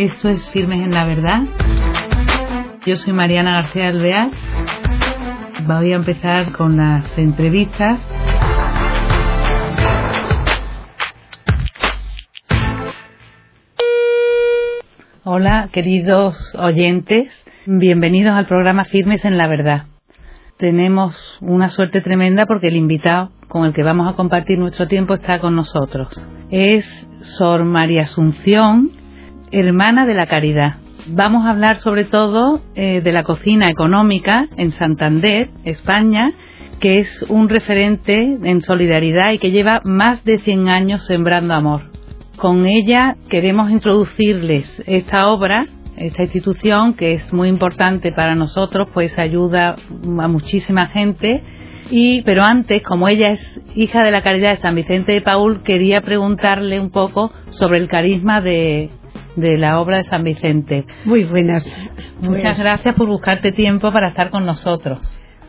Esto es Firmes en la Verdad. Yo soy Mariana García Alvear. Voy a empezar con las entrevistas. Hola, queridos oyentes. Bienvenidos al programa Firmes en la Verdad. Tenemos una suerte tremenda porque el invitado con el que vamos a compartir nuestro tiempo está con nosotros. Es Sor María Asunción, hermana de la Caridad. Vamos a hablar sobre todo eh, de la cocina económica en Santander, España, que es un referente en solidaridad y que lleva más de 100 años sembrando amor. Con ella queremos introducirles esta obra esta institución que es muy importante para nosotros, pues ayuda a muchísima gente. Y, pero antes, como ella es hija de la caridad de San Vicente de Paul, quería preguntarle un poco sobre el carisma de, de la obra de San Vicente. Muy buenas. Muchas pues gracias por buscarte tiempo para estar con nosotros.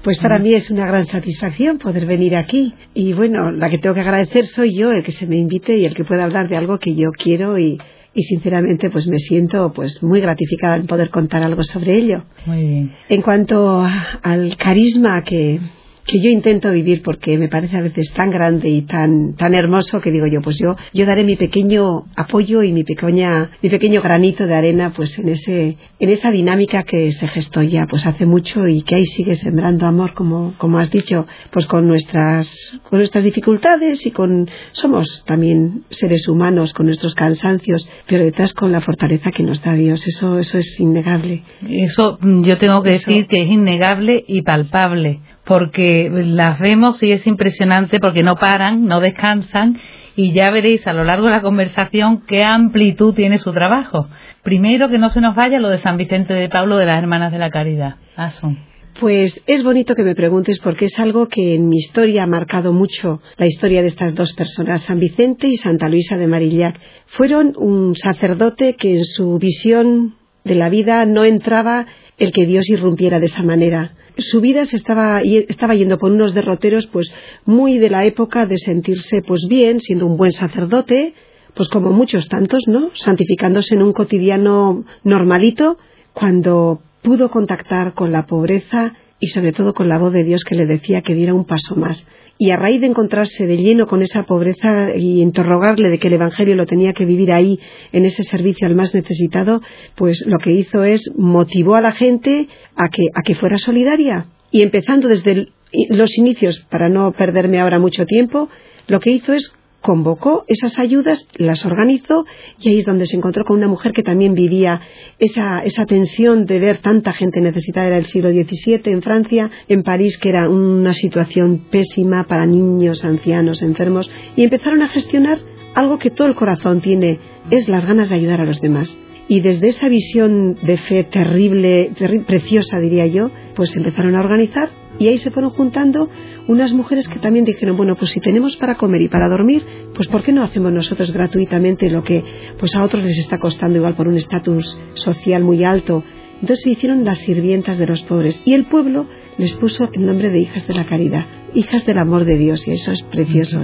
Pues para mí es una gran satisfacción poder venir aquí. Y bueno, la que tengo que agradecer soy yo, el que se me invite y el que pueda hablar de algo que yo quiero y, y sinceramente pues me siento pues muy gratificada en poder contar algo sobre ello. Muy bien. En cuanto al carisma que, que yo intento vivir porque me parece a veces tan grande y tan tan hermoso que digo yo pues yo yo daré mi pequeño apoyo y mi pequeña mi pequeño granito de arena pues en ese en esa dinámica que se gestó ya pues hace mucho y que ahí sigue sembrando amor como como has dicho pues con nuestras con nuestras dificultades y con somos también seres humanos con nuestros cansancios pero detrás con la fortaleza que nos da Dios. Eso eso es innegable. Eso yo tengo que decir que es innegable y palpable porque las vemos y es impresionante porque no paran, no descansan y ya veréis a lo largo de la conversación qué amplitud tiene su trabajo. Primero que no se nos vaya lo de San Vicente de Pablo de las Hermanas de la Caridad. Pues es bonito que me preguntes porque es algo que en mi historia ha marcado mucho la historia de estas dos personas, San Vicente y Santa Luisa de Marillac. Fueron un sacerdote que en su visión de la vida no entraba el que Dios irrumpiera de esa manera su vida se estaba, estaba yendo por unos derroteros pues muy de la época de sentirse pues bien, siendo un buen sacerdote, pues como muchos tantos, ¿no? Santificándose en un cotidiano normalito, cuando pudo contactar con la pobreza y sobre todo con la voz de Dios que le decía que diera un paso más. Y a raíz de encontrarse de lleno con esa pobreza y interrogarle de que el Evangelio lo tenía que vivir ahí, en ese servicio al más necesitado, pues lo que hizo es motivó a la gente a que, a que fuera solidaria. Y empezando desde los inicios, para no perderme ahora mucho tiempo, lo que hizo es convocó esas ayudas, las organizó y ahí es donde se encontró con una mujer que también vivía esa, esa tensión de ver tanta gente necesitada. Era el siglo XVII en Francia, en París, que era una situación pésima para niños, ancianos, enfermos, y empezaron a gestionar algo que todo el corazón tiene, es las ganas de ayudar a los demás. Y desde esa visión de fe terrible, preciosa diría yo, pues empezaron a organizar y ahí se fueron juntando unas mujeres que también dijeron, bueno, pues si tenemos para comer y para dormir, pues ¿por qué no hacemos nosotros gratuitamente lo que pues a otros les está costando igual por un estatus social muy alto? Entonces se hicieron las sirvientas de los pobres y el pueblo les puso el nombre de hijas de la caridad, hijas del amor de Dios y eso es precioso.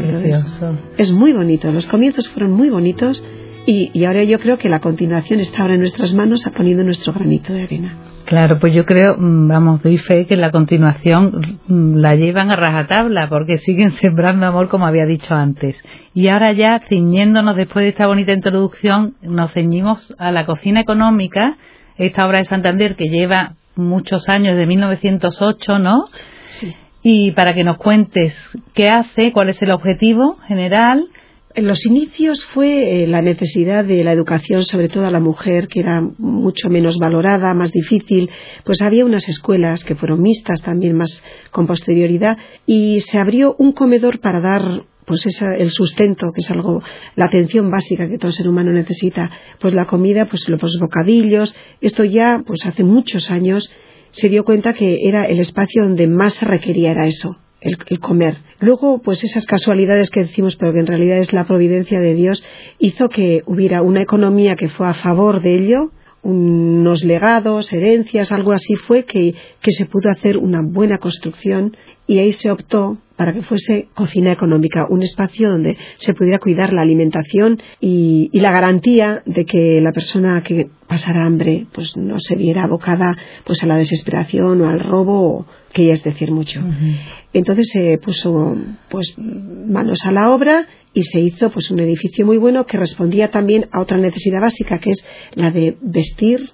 Es muy bonito, los comienzos fueron muy bonitos y, y ahora yo creo que la continuación está ahora en nuestras manos poniendo nuestro granito de arena. Claro, pues yo creo, mm, vamos, doy fe que la continuación mm, la llevan a rajatabla porque siguen sembrando amor como había dicho antes. Y ahora ya, ciñéndonos después de esta bonita introducción, nos ceñimos a la cocina económica, esta obra de Santander que lleva muchos años, de 1908, ¿no? Sí. Y para que nos cuentes qué hace, cuál es el objetivo general en los inicios fue eh, la necesidad de la educación, sobre todo a la mujer, que era mucho menos valorada, más difícil. Pues había unas escuelas que fueron mixtas también más con posterioridad y se abrió un comedor para dar pues el sustento, que es algo, la atención básica que todo ser humano necesita, pues la comida, pues los bocadillos, esto ya, pues hace muchos años se dio cuenta que era el espacio donde más se requería era eso, el, comer. Luego, pues esas casualidades que decimos, pero que en realidad es la providencia de Dios, hizo que hubiera una economía que fue a favor de ello, unos legados, herencias, algo así fue que, que se pudo hacer una buena construcción y ahí se optó para que fuese cocina económica, un espacio donde se pudiera cuidar la alimentación y, la garantía de que la persona que pasara hambre pues no se viera abocada pues a la desesperación o al robo que ya es decir mucho. Entonces se puso pues manos a la obra y se hizo pues un edificio muy bueno que respondía también a otra necesidad básica que es la de vestir,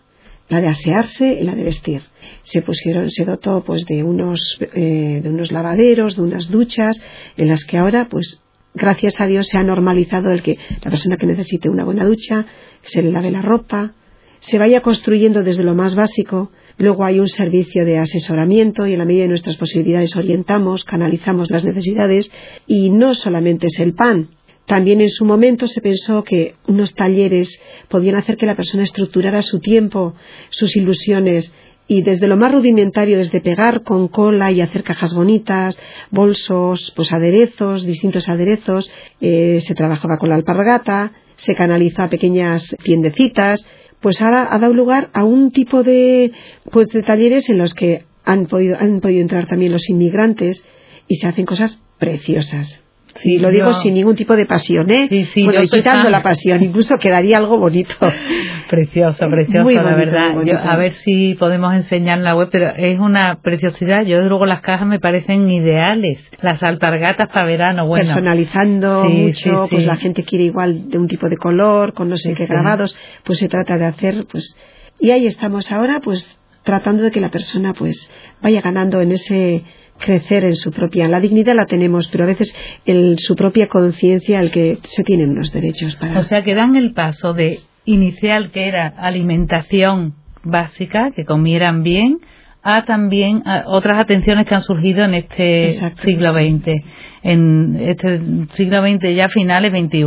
la de asearse y la de vestir. Se pusieron, se dotó pues de unos, eh, de unos lavaderos, de unas duchas, en las que ahora pues gracias a Dios se ha normalizado el que la persona que necesite una buena ducha, se le lave la ropa, se vaya construyendo desde lo más básico, luego hay un servicio de asesoramiento y en la medida de nuestras posibilidades orientamos, canalizamos las necesidades y no solamente es el pan, también en su momento se pensó que unos talleres podían hacer que la persona estructurara su tiempo, sus ilusiones y desde lo más rudimentario, desde pegar con cola y hacer cajas bonitas, bolsos, pues aderezos, distintos aderezos, eh, se trabajaba con la alpargata, se canaliza a pequeñas tiendecitas, pues ahora ha dado lugar a un tipo de, pues de talleres en los que han podido, han podido entrar también los inmigrantes y se hacen cosas preciosas. Sí, lo digo sin ningún tipo de pasión, ¿eh? Sí, sí, bueno, quitando la pasión, incluso quedaría algo bonito. Precioso, precioso, la verdad. a ver si podemos enseñar en la web, pero es una preciosidad. Yo, luego, las cajas me parecen ideales. Las alpargatas para verano, bueno. Personalizando mucho, pues la gente quiere igual de un tipo de color, con no sé qué grabados, pues se trata de hacer, pues. Y ahí estamos ahora, pues tratando de que la persona, pues, vaya ganando en ese crecer en su propia. La dignidad la tenemos, pero a veces en su propia conciencia el que se tienen unos derechos para. O sea que dan el paso de inicial que era alimentación básica, que comieran bien, a también otras atenciones que han surgido en este siglo XX, en este siglo XX ya finales XXI.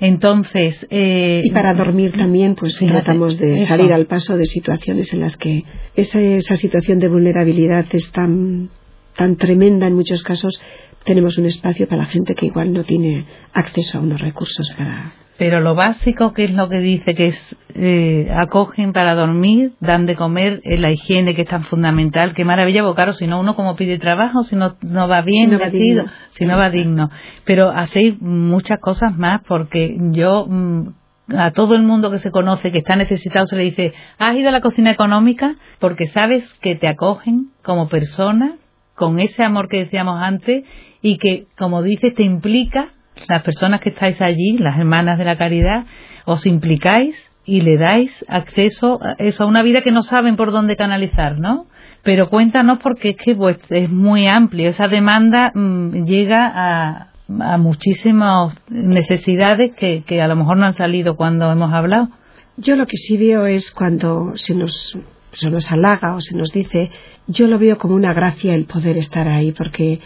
Entonces. Eh, y para dormir también, pues tratamos de salir al paso de situaciones en las que esa, esa situación de vulnerabilidad es tan tan tremenda en muchos casos, tenemos un espacio para la gente que igual no tiene acceso a unos recursos para. Pero lo básico, que es lo que dice, que es eh, acogen para dormir, dan de comer, eh, la higiene que es tan fundamental, qué maravilla, porque claro, si no uno como pide trabajo, si no, no va bien no si no va digno. Pero hacéis muchas cosas más, porque yo mm, a todo el mundo que se conoce que está necesitado se le dice, ¿has ido a la cocina económica? Porque sabes que te acogen como persona, con ese amor que decíamos antes y que, como dices, te implica, las personas que estáis allí, las hermanas de la caridad, os implicáis y le dais acceso a eso a una vida que no saben por dónde canalizar, ¿no? Pero cuéntanos porque es que pues, es muy amplio, esa demanda mm, llega a, a muchísimas necesidades que, que a lo mejor no han salido cuando hemos hablado. Yo lo que sí veo es cuando se nos, se nos halaga o se nos dice yo lo veo como una gracia el poder estar ahí, porque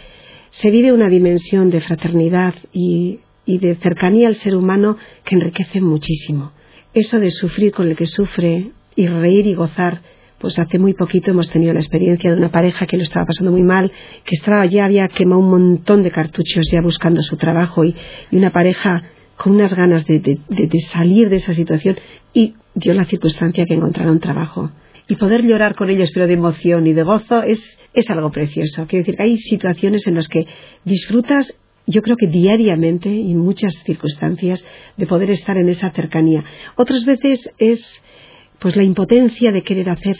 se vive una dimensión de fraternidad y, de cercanía al ser humano que enriquece muchísimo. Eso de sufrir con el que sufre y reír y gozar, pues hace muy poquito hemos tenido la experiencia de una pareja que lo estaba pasando muy mal, que estaba, ya había quemado un montón de cartuchos ya buscando su trabajo y, una pareja con unas ganas de, de, salir de esa situación y dio la circunstancia que encontraron trabajo y poder llorar con ellos, pero de emoción y de gozo, es, es algo precioso. Quiero decir hay situaciones en las que disfrutas, yo creo que diariamente y en muchas circunstancias, de poder estar en esa cercanía. Otras veces es pues la impotencia de querer hacer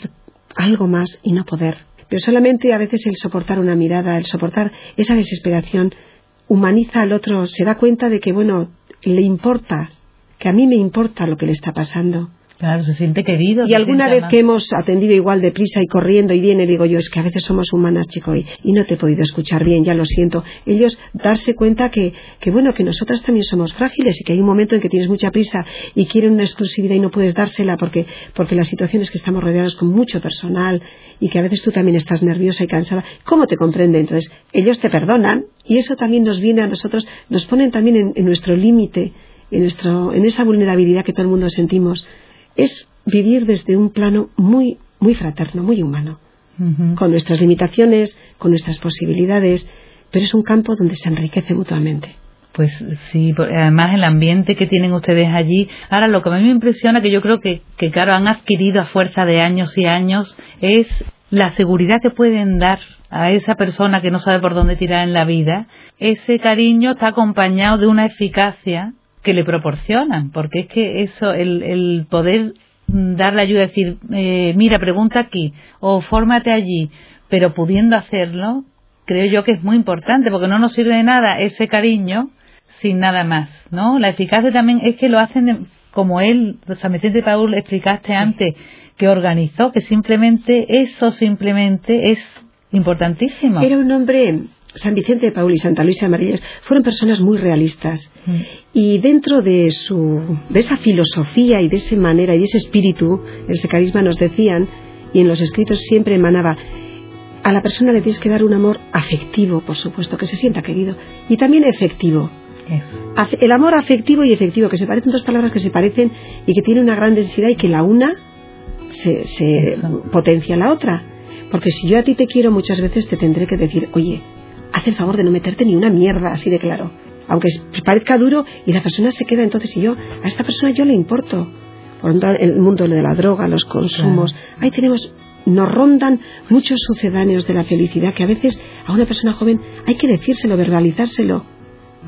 algo más y no poder. Pero solamente a veces el soportar una mirada, el soportar esa desesperación, humaniza al otro, se da cuenta de que, bueno, le importa, que a mí me importa lo que le está pasando Claro, se siente querido. Y alguna vez que hemos atendido igual deprisa y corriendo y viene, digo yo, es que a veces somos humanas, chico, y, no te he podido escuchar bien, ya lo siento. Ellos darse cuenta que, que, bueno, que nosotras también somos frágiles y que hay un momento en que tienes mucha prisa y quieren una exclusividad y no puedes dársela porque, porque la situación es que estamos rodeados con mucho personal y que a veces tú también estás nerviosa y cansada. ¿Cómo te comprende? Entonces, ellos te perdonan y eso también nos viene a nosotros, nos ponen también en, en nuestro límite, en, nuestro, en esa vulnerabilidad que todo el mundo sentimos es vivir desde un plano muy, muy fraterno, muy humano, con nuestras limitaciones, con nuestras posibilidades, pero es un campo donde se enriquece mutuamente. Pues sí, además el ambiente que tienen ustedes allí. Ahora, lo que a mí me impresiona, que yo creo que, que claro, han adquirido a fuerza de años y años, es la seguridad que pueden dar a esa persona que no sabe por dónde tirar en la vida, ese cariño está acompañado de una eficacia que le proporcionan, porque es que eso, el, poder darle ayuda, decir, eh, mira, pregunta aquí, o fórmate allí, pero pudiendo hacerlo, creo yo que es muy importante, porque no nos sirve de nada ese cariño sin nada más, ¿no? La eficacia también es que lo hacen como él, San Vicente Paul, explicaste antes, que organizó, que simplemente eso simplemente es importantísimo. Era un hombre, San Vicente de Paul y Santa Luisa de Marillas, fueron personas muy realistas. Mm. Y dentro de, su, de esa filosofía y de esa manera y de ese espíritu, ese carisma nos decían, y en los escritos siempre emanaba, a la persona le tienes que dar un amor afectivo, por supuesto, que se sienta querido, y también efectivo. El amor afectivo y efectivo, que se parecen dos palabras que se parecen y que tienen una gran densidad y que la una se, se potencia la otra. Porque si yo a ti te quiero muchas veces te tendré que decir, oye, haz el favor de no meterte ni una mierda, así de claro. Aunque parezca duro y la persona se queda entonces y yo, a esta persona yo le importo. Por el mundo de la droga, los consumos, ahí tenemos nos rondan muchos sucedáneos de la felicidad que a veces a una persona joven hay que decírselo, verbalizárselo,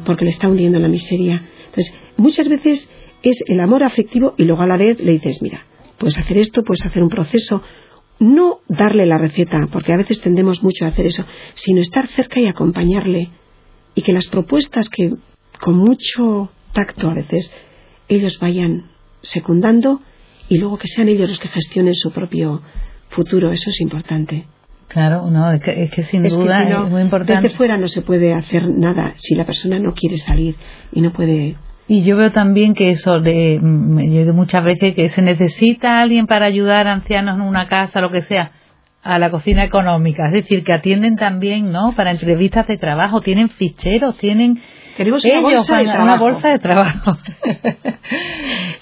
porque le está hundiendo la miseria. Entonces, muchas veces es el amor afectivo y luego a la vez le dices, mira, puedes hacer esto, puedes hacer un proceso, no darle la receta, porque a veces tendemos mucho a hacer eso, sino estar cerca y acompañarle. Y que las propuestas que con mucho tacto a veces ellos vayan secundando y luego que sean ellos los que gestionen su propio futuro, eso es importante. Claro, no, es que, sin duda es muy importante. Desde fuera no se puede hacer nada si la persona no quiere salir y no puede y yo veo también que eso, de, mm, yo muchas veces que se necesita alguien para ayudar a ancianos en una casa, lo que sea, a la cocina económica. Es decir, que atienden también, ¿no? Para entrevistas de trabajo, tienen ficheros, tienen Tenemos una bolsa de trabajo. Una bolsa de trabajo.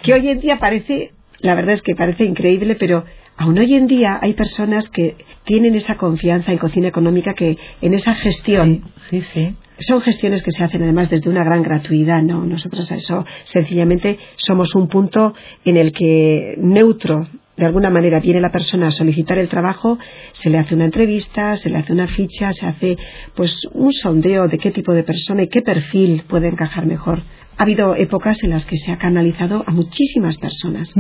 que hoy en día parece, la verdad es que parece increíble, pero aún hoy en día hay personas que tienen esa confianza en cocina económica que en esa gestión sí, sí son gestiones que se hacen además desde una gran gratuidad, ¿no? Nosotros eso sencillamente somos un punto en el que neutro de alguna manera viene la persona a solicitar el trabajo, se le hace una entrevista, se le hace una ficha, se hace pues un sondeo de qué tipo de persona y qué perfil puede encajar mejor ha habido épocas en las que se ha canalizado a muchísimas personas.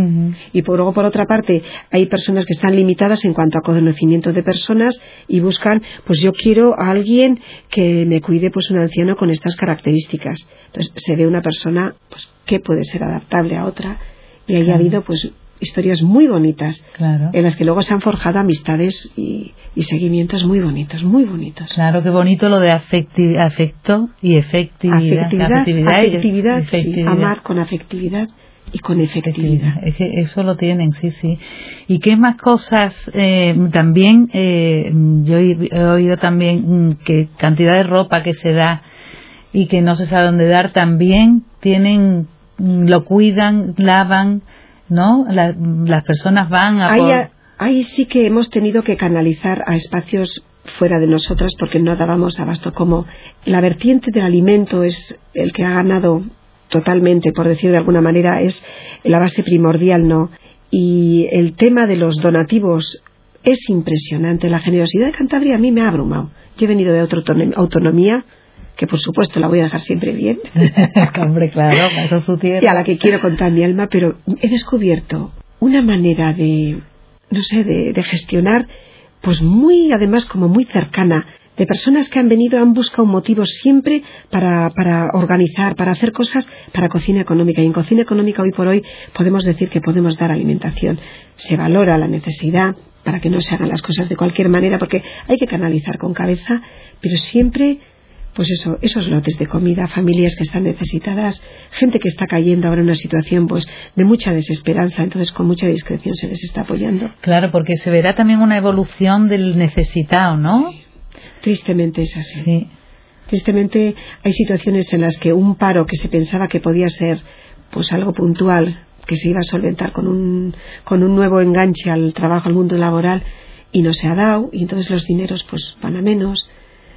Y por, luego, por otra parte, hay personas que están limitadas en cuanto a conocimiento de personas y buscan, pues yo quiero a alguien que me cuide, pues un anciano con estas características. Entonces, se ve una persona, pues, que puede ser adaptable a otra. Y ahí ha habido, pues, historias muy bonitas en las que luego se han forjado amistades y, seguimientos muy bonitos, muy bonitos. Claro, qué bonito lo de afecto y efectividad. Afectividad, amar con afectividad y con efectividad. Es que eso lo tienen, sí, sí. ¿Y qué más cosas? Eh, también, eh, yo he oído también mm, que cantidad de ropa que se da y que no se sabe dónde dar, también tienen, mm, lo cuidan, lavan, ¿no? las personas van a... Ahí, sí que hemos tenido que canalizar a espacios fuera de nosotras porque no dábamos abasto. Como la vertiente del alimento es el que ha ganado totalmente, por decir de alguna manera, es la base primordial, ¿no? Y el tema de los donativos es impresionante. La generosidad de Cantabria a mí me ha abrumado. Yo he venido de otra autonomía que por supuesto la voy a dejar siempre bien. Hombre, claro, eso su tierra. Y a la que quiero contar mi alma, pero he descubierto una manera de, no sé, de, gestionar, pues muy, además, como muy cercana, de personas que han venido, han buscado un motivo siempre para, para organizar, para hacer cosas para cocina económica. Y en cocina económica hoy por hoy podemos decir que podemos dar alimentación. Se valora la necesidad para que no se hagan las cosas de cualquier manera, porque hay que canalizar con cabeza, pero siempre pues eso, esos lotes de comida, familias que están necesitadas, gente que está cayendo ahora en una situación pues de mucha desesperanza, entonces con mucha discreción se les está apoyando. Claro, porque se verá también una evolución del necesitado, ¿no? Tristemente es así. Sí. Tristemente hay situaciones en las que un paro que se pensaba que podía ser pues algo puntual, que se iba a solventar con un, con un nuevo enganche al trabajo, al mundo laboral, y no se ha dado, y entonces los dineros pues van a menos,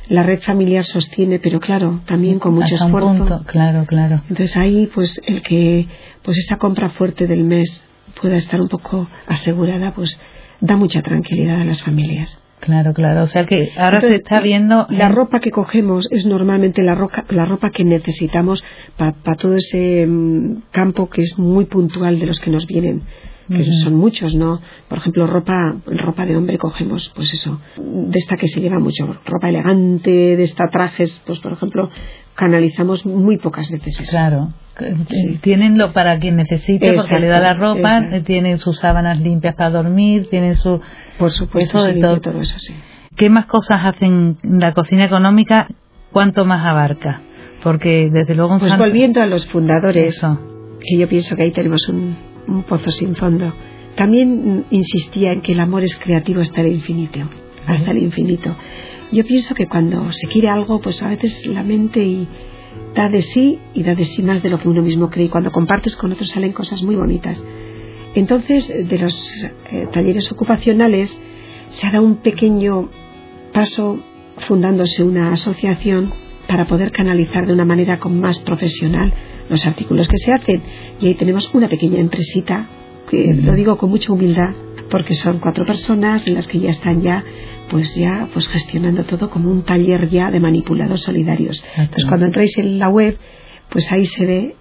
la red familiar sostiene, pero claro, también con mucho esfuerzo. claro, claro. Entonces ahí, pues el que, pues esa compra fuerte del mes pueda estar un poco asegurada, pues da mucha tranquilidad a las familias. Claro, claro. O sea que ahora se está viendo. La ropa que cogemos es normalmente la, ropa, la ropa que necesitamos para todo ese mm, campo que es muy puntual de los que nos vienen. Que son muchos, ¿no? Por ejemplo, ropa, ropa de hombre cogemos, pues eso, de esta que se lleva mucho, ropa elegante, de esta trajes, pues por ejemplo, canalizamos muy pocas veces eso. Claro. Tienen lo para quien necesite, porque le da la ropa, tienen sus sábanas limpias para dormir, tienen su por supuesto, de todo. eso, sí. ¿Qué más cosas hacen la cocina económica? ¿Cuánto más abarca? Porque desde luego... Pues volviendo a los fundadores, que yo pienso que ahí tenemos un, pozo sin fondo, también insistía en que el amor es creativo hasta el infinito, hasta el infinito. Yo pienso que cuando se quiere algo, pues a veces la mente da de sí y da de sí más de lo que uno mismo cree. Y cuando compartes con otros salen cosas muy bonitas. Entonces, de los eh, talleres ocupacionales se ha dado un pequeño paso fundándose una asociación para poder canalizar de una manera con más profesional los artículos que se hacen. Y ahí tenemos una pequeña empresita, que lo digo con mucha humildad, porque son cuatro personas en las que ya están ya pues ya pues gestionando todo como un taller ya de manipulados solidarios. Entonces cuando entráis en la web, pues ahí se ve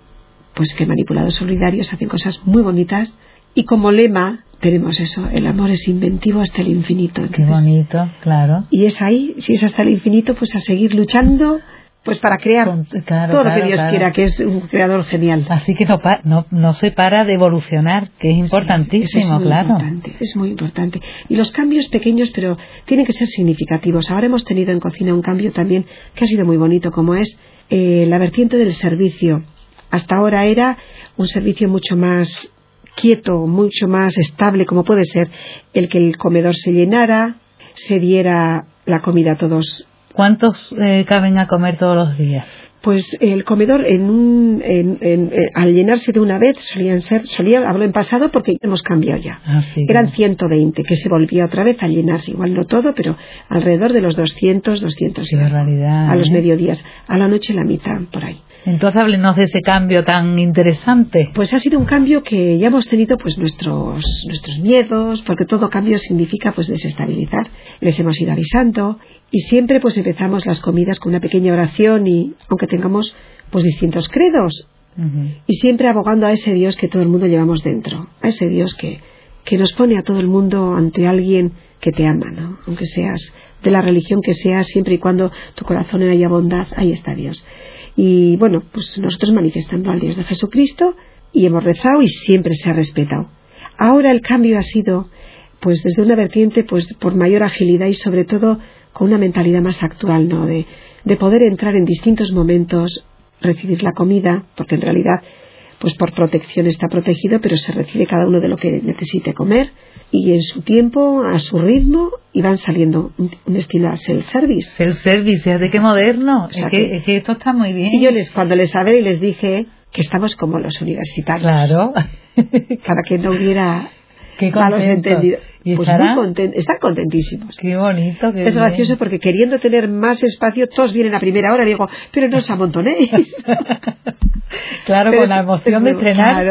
pues que manipulados solidarios hacen cosas muy bonitas y como lema tenemos eso, el amor es inventivo hasta el infinito. Qué bonito, claro. Y es ahí, si es hasta el infinito, pues a seguir luchando pues para crear todo lo que Dios quiera, que es un creador genial. Así que no, no, no se para de evolucionar, que es importantísimo, es muy claro. Importante, es muy importante. Y los cambios pequeños, pero tienen que ser significativos. Ahora hemos tenido en cocina un cambio también que ha sido muy bonito, como es eh, la vertiente del servicio. Hasta ahora era un servicio mucho más quieto, mucho más estable, como puede ser el que el comedor se llenara, se diera la comida a todos. ¿Cuántos eh, caben a comer todos los días? Pues el comedor en un, en, en, eh, al llenarse de una vez solían ser, solía, hablo en pasado porque hemos cambiado ya. Ah, Eran 120 que se volvía otra vez a llenarse, igual no todo, pero alrededor de los 200, 200 Qué barbaridad, a los ¿eh? mediodías, a la noche la mitad por ahí. Entonces háblenos de ese cambio tan interesante. Pues ha sido un cambio que ya hemos tenido pues nuestros nuestros miedos, porque todo cambio significa pues desestabilizar. Les hemos ido avisando y siempre pues empezamos las comidas con una pequeña oración y aunque tengamos pues distintos credos y siempre abogando a ese Dios que todo el mundo llevamos dentro, a ese Dios que que nos pone a todo el mundo ante alguien que te ama, ¿no? Aunque seas de la religión que seas, siempre y cuando tu corazón haya bondad, ahí está Dios. Y bueno, pues nosotros manifestando al Dios de Jesucristo y hemos rezado y siempre se ha respetado. Ahora el cambio ha sido pues desde una vertiente pues por mayor agilidad y sobre todo con una mentalidad más actual, ¿no? De, de poder entrar en distintos momentos, recibir la comida, porque en realidad pues por protección está protegido, pero se recibe cada uno de lo que necesite comer y en su tiempo, a su ritmo, y van saliendo un, estilo a self-service. Self-service, de qué moderno. es, que, es, que, esto está muy bien. Y yo les, cuando les hablé y les dije que estamos como los universitarios. Claro. para que no hubiera Qué malos entendidos. ¿Y pues muy content están contentísimos. Qué bonito. Qué es gracioso porque queriendo tener más espacio, todos vienen a primera hora y digo, pero no os amontonéis. claro, con la emoción de estrenarse.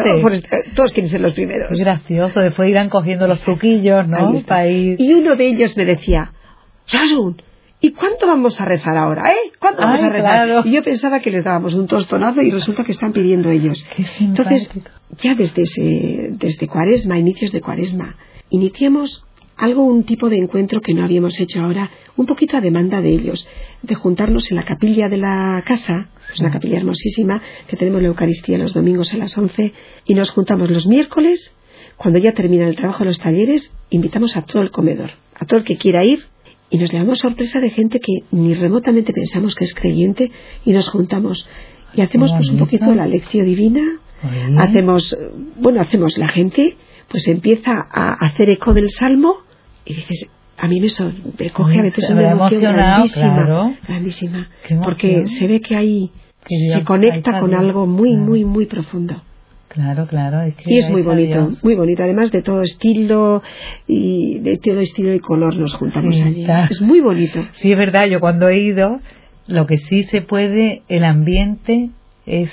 todos quieren ser los primeros. Es gracioso, después irán cogiendo los truquillos, ¿no? Y uno de ellos me decía, Sharon, ¿y cuánto vamos a rezar ahora, eh? ¿Cuánto vamos a rezar? Y yo pensaba que les dábamos un tostonazo y resulta que están pidiendo ellos. Entonces, ya desde, ese, desde Cuaresma, inicios de Cuaresma, iniciamos algo, un tipo de encuentro que no habíamos hecho ahora, un poquito a demanda de ellos, de juntarnos en la capilla de la casa, es una capilla hermosísima, que tenemos la Eucaristía los domingos a las 11, y nos juntamos los miércoles, cuando ya termina el trabajo de los talleres, invitamos a todo el comedor, a todo el que quiera ir, y nos llevamos sorpresa de gente que ni remotamente pensamos que es creyente, y nos juntamos. Y hacemos pues un poquito la lección divina, hacemos, bueno, hacemos la gente, pues empieza a hacer eco del salmo, y dices, a mí me, coge a veces una emoción grandísima, grandísima porque se ve que ahí se conecta con algo muy, muy, muy profundo. Claro, claro. y es muy bonito, muy bonito. Además de todo estilo y de todo estilo y color nos juntamos allí. Es muy bonito. Sí, es verdad. Yo cuando he ido, lo que sí se puede, el ambiente es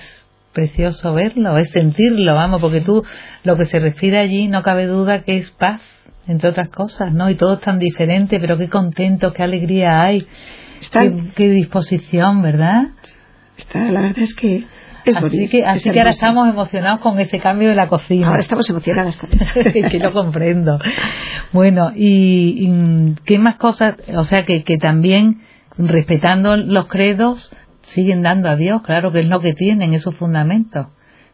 precioso verlo, es sentirlo, vamos, porque tú lo que se respira allí no cabe duda que es paz entre otras cosas, ¿no? Y todo es tan diferente, pero qué contento, qué alegría hay, qué, disposición, ¿verdad? Está, la verdad es que así que, así que ahora estamos emocionados con ese cambio de la cocina. Ahora estamos emocionadas también. que lo comprendo. Bueno, y, qué más cosas, o sea, que, que también respetando los credos siguen dando a Dios, claro que es lo que tienen, esos fundamentos,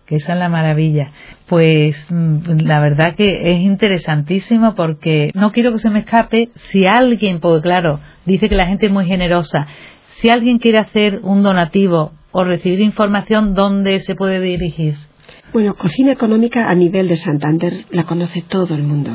que esa es la maravilla. Pues mm, la verdad que es interesantísimo porque no quiero que se me escape si alguien, porque claro, dice que la gente es muy generosa, si alguien quiere hacer un donativo o recibir información, ¿dónde se puede dirigir? Bueno, cocina económica a nivel de Santander la conoce todo el mundo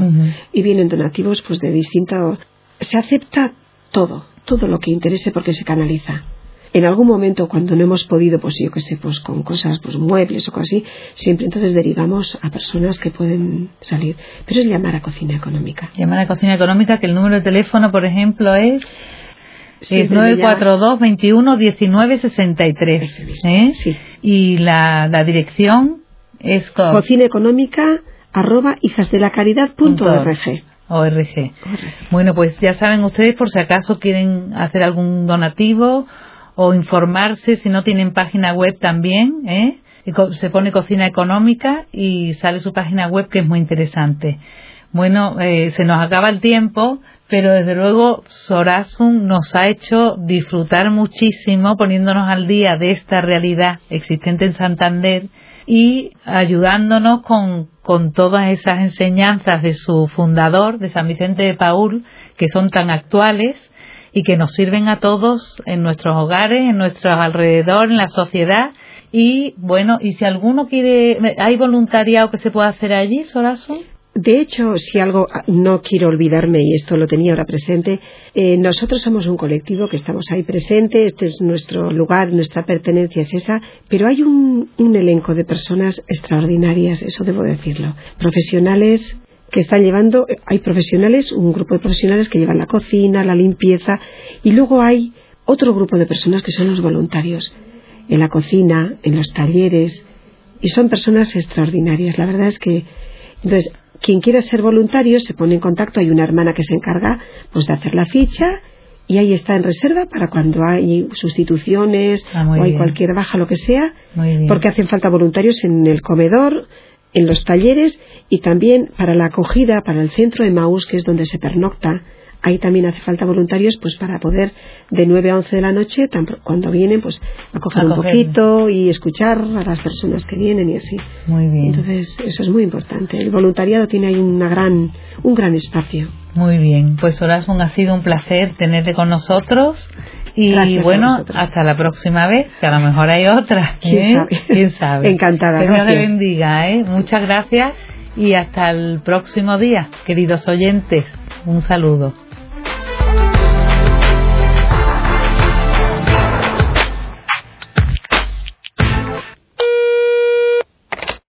y vienen donativos pues de distinto se acepta todo, todo lo que interese porque se canaliza. En algún momento cuando no hemos podido, pues yo qué sé, pues con cosas, pues muebles o cosas así, siempre entonces derivamos a personas que pueden salir. Pero es llamar a cocina económica. Llamar a cocina económica, que el número de teléfono, por ejemplo, es es 942 21 19 63. ¿eh? Sí. Y la, la dirección es cocina económica arroba hijasdelacaridad.org. ORG. Bueno, pues ya saben ustedes por si acaso quieren hacer algún donativo o informarse, si no tienen página web también, ¿eh? se pone cocina económica y sale su página web que es muy interesante. Bueno, eh, se nos acaba el tiempo, pero desde luego Sorasun nos ha hecho disfrutar muchísimo poniéndonos al día de esta realidad existente en Santander y ayudándonos con, con todas esas enseñanzas de su fundador, de San Vicente de Paul, que son tan actuales y que nos sirven a todos en nuestros hogares, en nuestros alrededor, en la sociedad. Y bueno, y si alguno quiere, ¿hay voluntariado que se pueda hacer allí, Sorasun? De hecho, si algo ah, no quiero olvidarme, y esto lo tenía ahora presente, eh, nosotros somos un colectivo que estamos ahí presente, este es nuestro lugar, nuestra pertenencia es esa, pero hay un, un elenco de personas extraordinarias, eso debo decirlo, profesionales que están llevando, hay profesionales, un grupo de profesionales que llevan la cocina, la limpieza, y luego hay otro grupo de personas que son los voluntarios, en la cocina, en los talleres, y son personas extraordinarias. La verdad es que, entonces, quien quiera ser voluntario se pone en contacto, hay una hermana que se encarga pues de hacer la ficha y ahí está en reserva para cuando hay sustituciones ah, o hay cualquier baja, lo que sea, porque hacen falta voluntarios en el comedor, en los talleres y también para la acogida, para el centro de Maús, que es donde se pernocta ahí también hace falta voluntarios pues para poder de 9 a 11 de la noche cuando vienen pues acoger un poquito y escuchar a las personas que vienen y así muy bien entonces eso es muy importante el voluntariado tiene ahí una gran un gran espacio muy bien pues Horasun ha sido un placer tenerte con nosotros y bueno, hasta la próxima vez, que a lo mejor hay otra. ¿Quién ¿eh? sabe? ¿Quién sabe? Encantada. Que Dios le bendiga, ¿eh? Muchas gracias y hasta el próximo día, queridos oyentes. Un saludo.